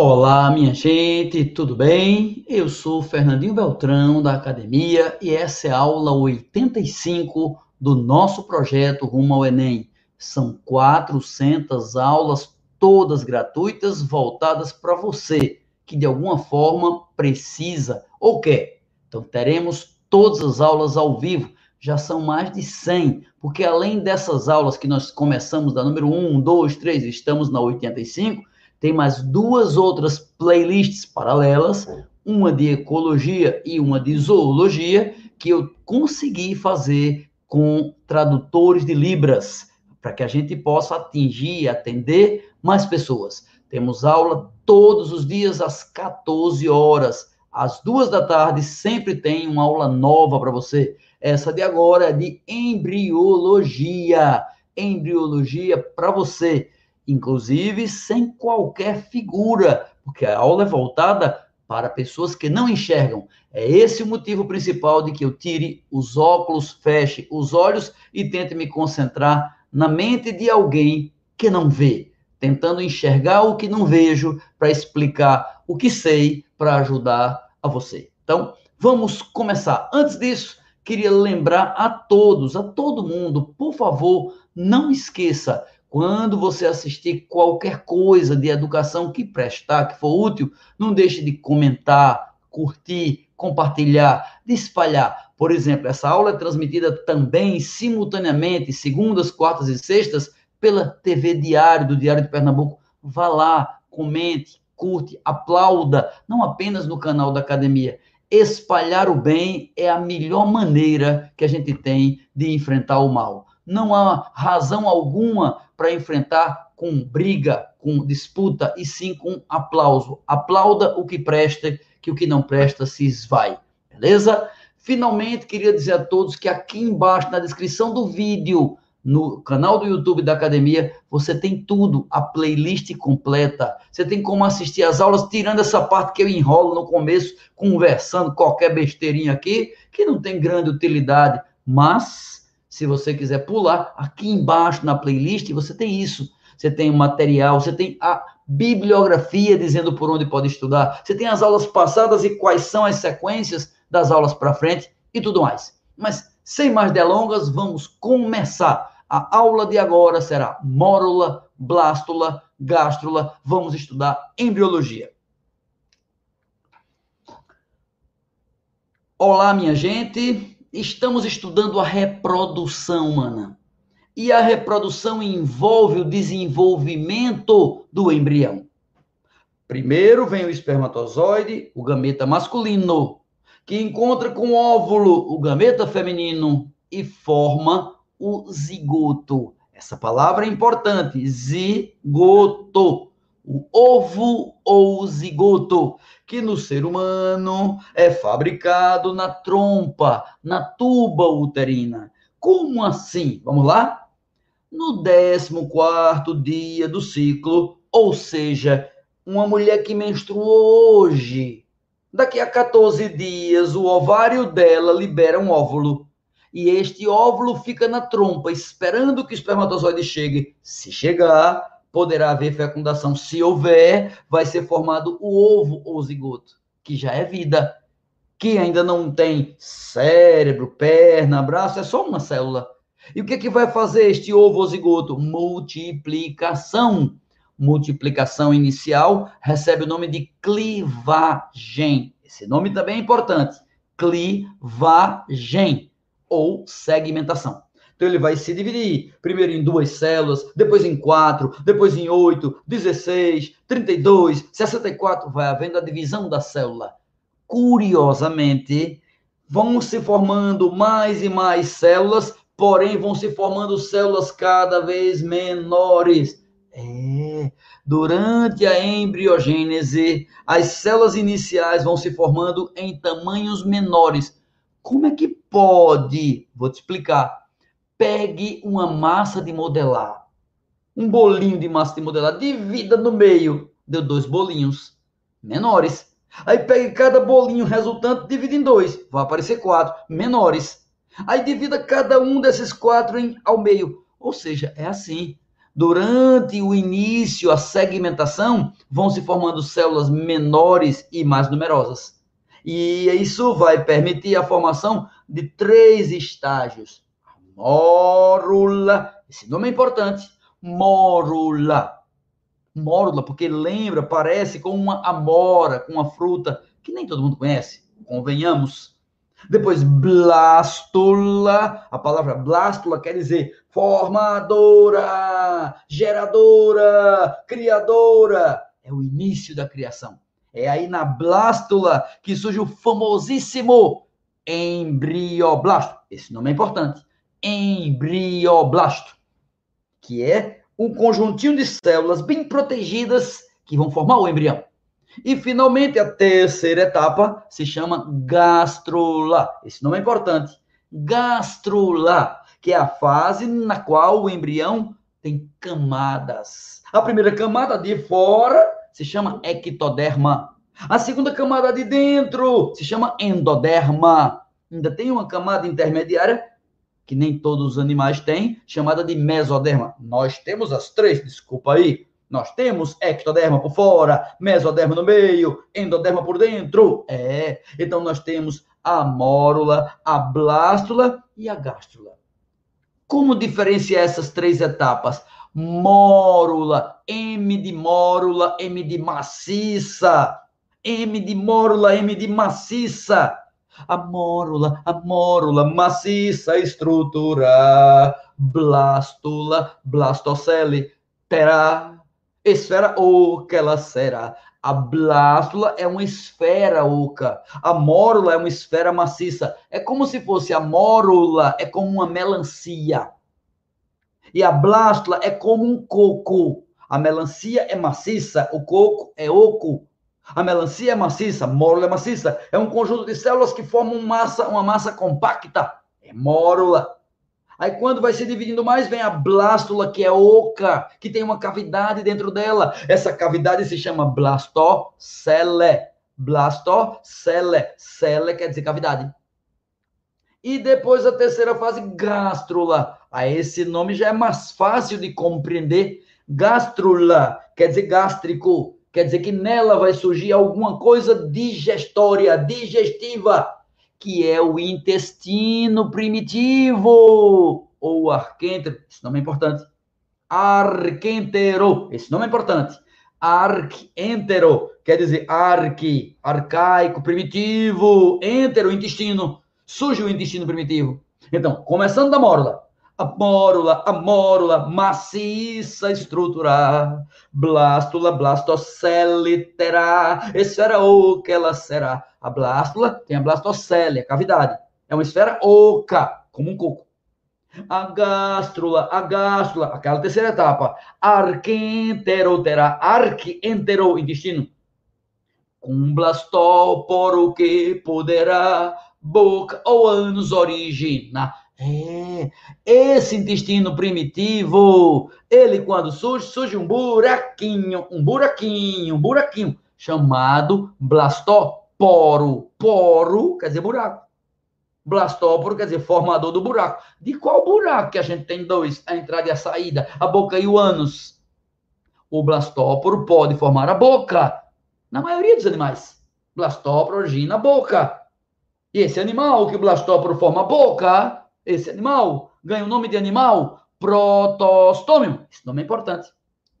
Olá, minha gente, tudo bem? Eu sou Fernandinho Beltrão da academia e essa é a aula 85 do nosso projeto Rumo ao Enem. São 400 aulas, todas gratuitas, voltadas para você que de alguma forma precisa ou quer. Então, teremos todas as aulas ao vivo, já são mais de 100, porque além dessas aulas que nós começamos da número 1, 2, 3, estamos na 85 tem mais duas outras playlists paralelas, uma de ecologia e uma de zoologia, que eu consegui fazer com tradutores de Libras, para que a gente possa atingir e atender mais pessoas. Temos aula todos os dias às 14 horas. Às duas da tarde sempre tem uma aula nova para você. Essa de agora é de embriologia. Embriologia para você inclusive sem qualquer figura, porque a aula é voltada para pessoas que não enxergam. É esse o motivo principal de que eu tire os óculos, feche os olhos e tente me concentrar na mente de alguém que não vê, tentando enxergar o que não vejo para explicar o que sei para ajudar a você. Então, vamos começar. Antes disso, queria lembrar a todos, a todo mundo, por favor, não esqueça quando você assistir qualquer coisa de educação que prestar, que for útil, não deixe de comentar, curtir, compartilhar, de espalhar. Por exemplo, essa aula é transmitida também simultaneamente, segundas, quartas e sextas, pela TV Diário, do Diário de Pernambuco. Vá lá, comente, curte, aplauda, não apenas no canal da academia. Espalhar o bem é a melhor maneira que a gente tem de enfrentar o mal. Não há razão alguma para enfrentar com briga, com disputa, e sim com aplauso. Aplauda o que presta, que o que não presta se esvai. Beleza? Finalmente, queria dizer a todos que aqui embaixo, na descrição do vídeo, no canal do YouTube da academia, você tem tudo, a playlist completa. Você tem como assistir as aulas, tirando essa parte que eu enrolo no começo, conversando qualquer besteirinha aqui, que não tem grande utilidade, mas se você quiser pular, aqui embaixo na playlist você tem isso. Você tem o material, você tem a bibliografia dizendo por onde pode estudar, você tem as aulas passadas e quais são as sequências das aulas para frente e tudo mais. Mas sem mais delongas, vamos começar. A aula de agora será mórula, blástula, gástrula. Vamos estudar embriologia. Olá, minha gente estamos estudando a reprodução humana. E a reprodução envolve o desenvolvimento do embrião. Primeiro vem o espermatozoide, o gameta masculino, que encontra com o óvulo, o gameta feminino, e forma o zigoto. Essa palavra é importante, zigoto o ovo ou zigoto, que no ser humano é fabricado na trompa, na tuba uterina. Como assim? Vamos lá? No 14 dia do ciclo, ou seja, uma mulher que menstruou hoje, daqui a 14 dias o ovário dela libera um óvulo. E este óvulo fica na trompa, esperando que o espermatozoide chegue. Se chegar, poderá haver fecundação. Se houver, vai ser formado o ovo ou zigoto, que já é vida, que ainda não tem cérebro, perna, braço, é só uma célula. E o que, é que vai fazer este ovo ou zigoto? Multiplicação. Multiplicação inicial recebe o nome de clivagem. Esse nome também é importante. Clivagem ou segmentação. Então ele vai se dividir primeiro em duas células, depois em quatro, depois em oito, 16, 32, 64, vai havendo a divisão da célula. Curiosamente, vão se formando mais e mais células, porém vão se formando células cada vez menores. É, durante a embriogênese, as células iniciais vão se formando em tamanhos menores. Como é que pode? Vou te explicar pegue uma massa de modelar, um bolinho de massa de modelar, divida no meio, deu dois bolinhos menores. Aí pegue cada bolinho resultante, divide em dois, vai aparecer quatro menores. Aí divida cada um desses quatro em, ao meio. Ou seja, é assim. durante o início, a segmentação, vão se formando células menores e mais numerosas. E isso vai permitir a formação de três estágios. Mórula, esse nome é importante. Mórula. Mórula, porque lembra, parece com uma amora, com uma fruta que nem todo mundo conhece, convenhamos. Depois, blástula. A palavra blástula quer dizer formadora, geradora, criadora. É o início da criação. É aí na blástula que surge o famosíssimo embrioblasto. Esse nome é importante. Embrioblasto, que é um conjuntinho de células bem protegidas que vão formar o embrião. E, finalmente, a terceira etapa se chama gastrula. Esse nome é importante. Gastrula, que é a fase na qual o embrião tem camadas. A primeira camada de fora se chama ectoderma. A segunda camada de dentro se chama endoderma. Ainda tem uma camada intermediária que nem todos os animais têm, chamada de mesoderma. Nós temos as três, desculpa aí. Nós temos ectoderma por fora, mesoderma no meio, endoderma por dentro. É, então nós temos a mórula, a blástula e a gástrula. Como diferenciar essas três etapas? Mórula, M de mórula, M de maciça. M de mórula, M de maciça. A mórula, a mórula, maciça estrutura. Blástula, blastocele, terá esfera oca ela será. A blástula é uma esfera oca. A mórula é uma esfera maciça. É como se fosse a mórula, é como uma melancia. E a blástula é como um coco. A melancia é maciça, o coco é oco. A melancia é maciça, mórula é maciça. É um conjunto de células que formam massa, uma massa compacta. É mórula. Aí quando vai se dividindo mais, vem a blástula, que é oca, que tem uma cavidade dentro dela. Essa cavidade se chama blastocele. Blastocele. Cele quer dizer cavidade. E depois a terceira fase, gástrula. Aí esse nome já é mais fácil de compreender. Gástrula quer dizer gástrico. Quer dizer que nela vai surgir alguma coisa digestória, digestiva que é o intestino primitivo, ou arquêntero, esse nome é importante. Arquêntero, esse nome é importante. Arquêntero, quer dizer arque, arcaico, primitivo, entero, intestino. Surge o intestino primitivo. Então, começando da mórula. A mórula, a mórula, maciça estruturar, blástula, blastocele terá, esfera o que ela será. A blástula tem a blastocele, a cavidade. É uma esfera oca, como um coco. A gástrula, a gástrula, aquela terceira etapa. Arquentero terá, arquentero, intestino. Com blastóporo que poderá boca ou anos origina é, esse intestino primitivo, ele quando surge, surge um buraquinho, um buraquinho, um buraquinho, chamado blastoporo. Poro quer dizer buraco. Blastóporo quer dizer formador do buraco. De qual buraco que a gente tem dois? A entrada e a saída, a boca e o ânus. O blastóporo pode formar a boca. Na maioria dos animais. Blastóporo origina a boca. E esse animal que o blastóporo forma a boca esse animal ganha o nome de animal protostômio. Esse nome é importante.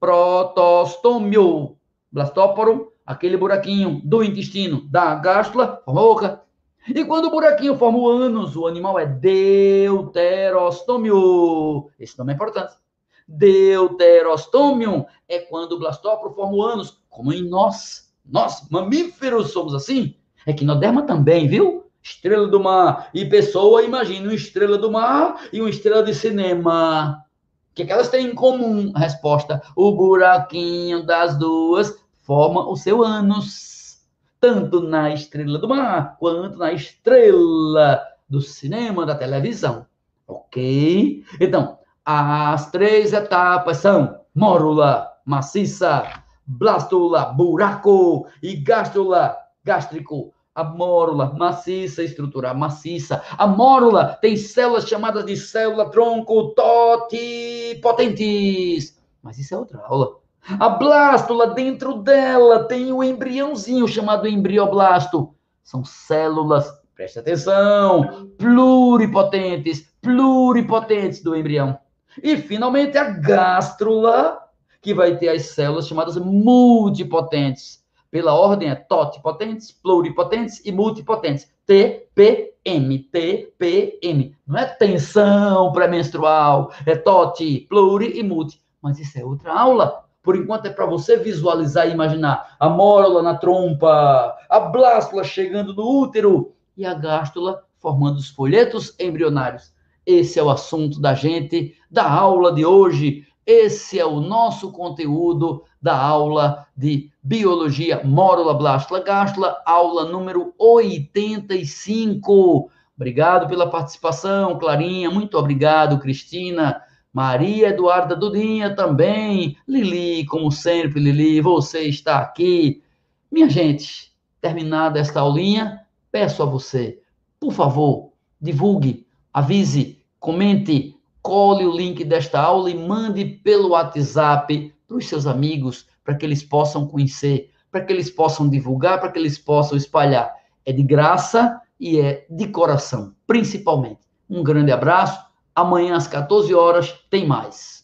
Protostômio. Blastóporo, aquele buraquinho do intestino da gástrula, forma a boca. E quando o buraquinho forma o ânus, o animal é deuterostômio. Esse nome é importante. Deuterostômio é quando o blastóporo forma o ânus, como em nós. Nós, mamíferos, somos assim. É que derma também, viu? Estrela do Mar e pessoa, imagina uma estrela do mar e uma estrela de cinema. O que, é que elas têm em comum? Resposta: o buraquinho das duas forma o seu ânus, tanto na estrela do mar quanto na estrela do cinema, da televisão. Ok? Então, as três etapas são mórula, maciça, blástula, buraco e gástrula, gástrico a mórula maciça estrutural, maciça. A mórula tem células chamadas de célula tronco totipotentes. mas isso é outra aula. A blástula, dentro dela, tem o embriãozinho chamado embrioblasto. São células, preste atenção, pluripotentes, pluripotentes do embrião. E, finalmente, a gástrula, que vai ter as células chamadas multipotentes. Pela ordem é totipotentes, pluripotentes e multipotentes. TPM, TPM. Não é tensão pré-menstrual, é TOT, pluri e multi. Mas isso é outra aula. Por enquanto é para você visualizar e imaginar a mórula na trompa, a blástula chegando no útero e a gástula formando os folhetos embrionários. Esse é o assunto da gente, da aula de hoje. Esse é o nosso conteúdo da aula de Biologia Mórula Blástula Gástula, aula número 85. Obrigado pela participação, Clarinha. Muito obrigado, Cristina. Maria Eduarda Dudinha também. Lili, como sempre, Lili, você está aqui. Minha gente, terminada esta aulinha, peço a você, por favor, divulgue, avise, comente, cole o link desta aula e mande pelo WhatsApp para os seus amigos, para que eles possam conhecer, para que eles possam divulgar, para que eles possam espalhar. É de graça e é de coração, principalmente. Um grande abraço Amanhã às 14 horas tem mais.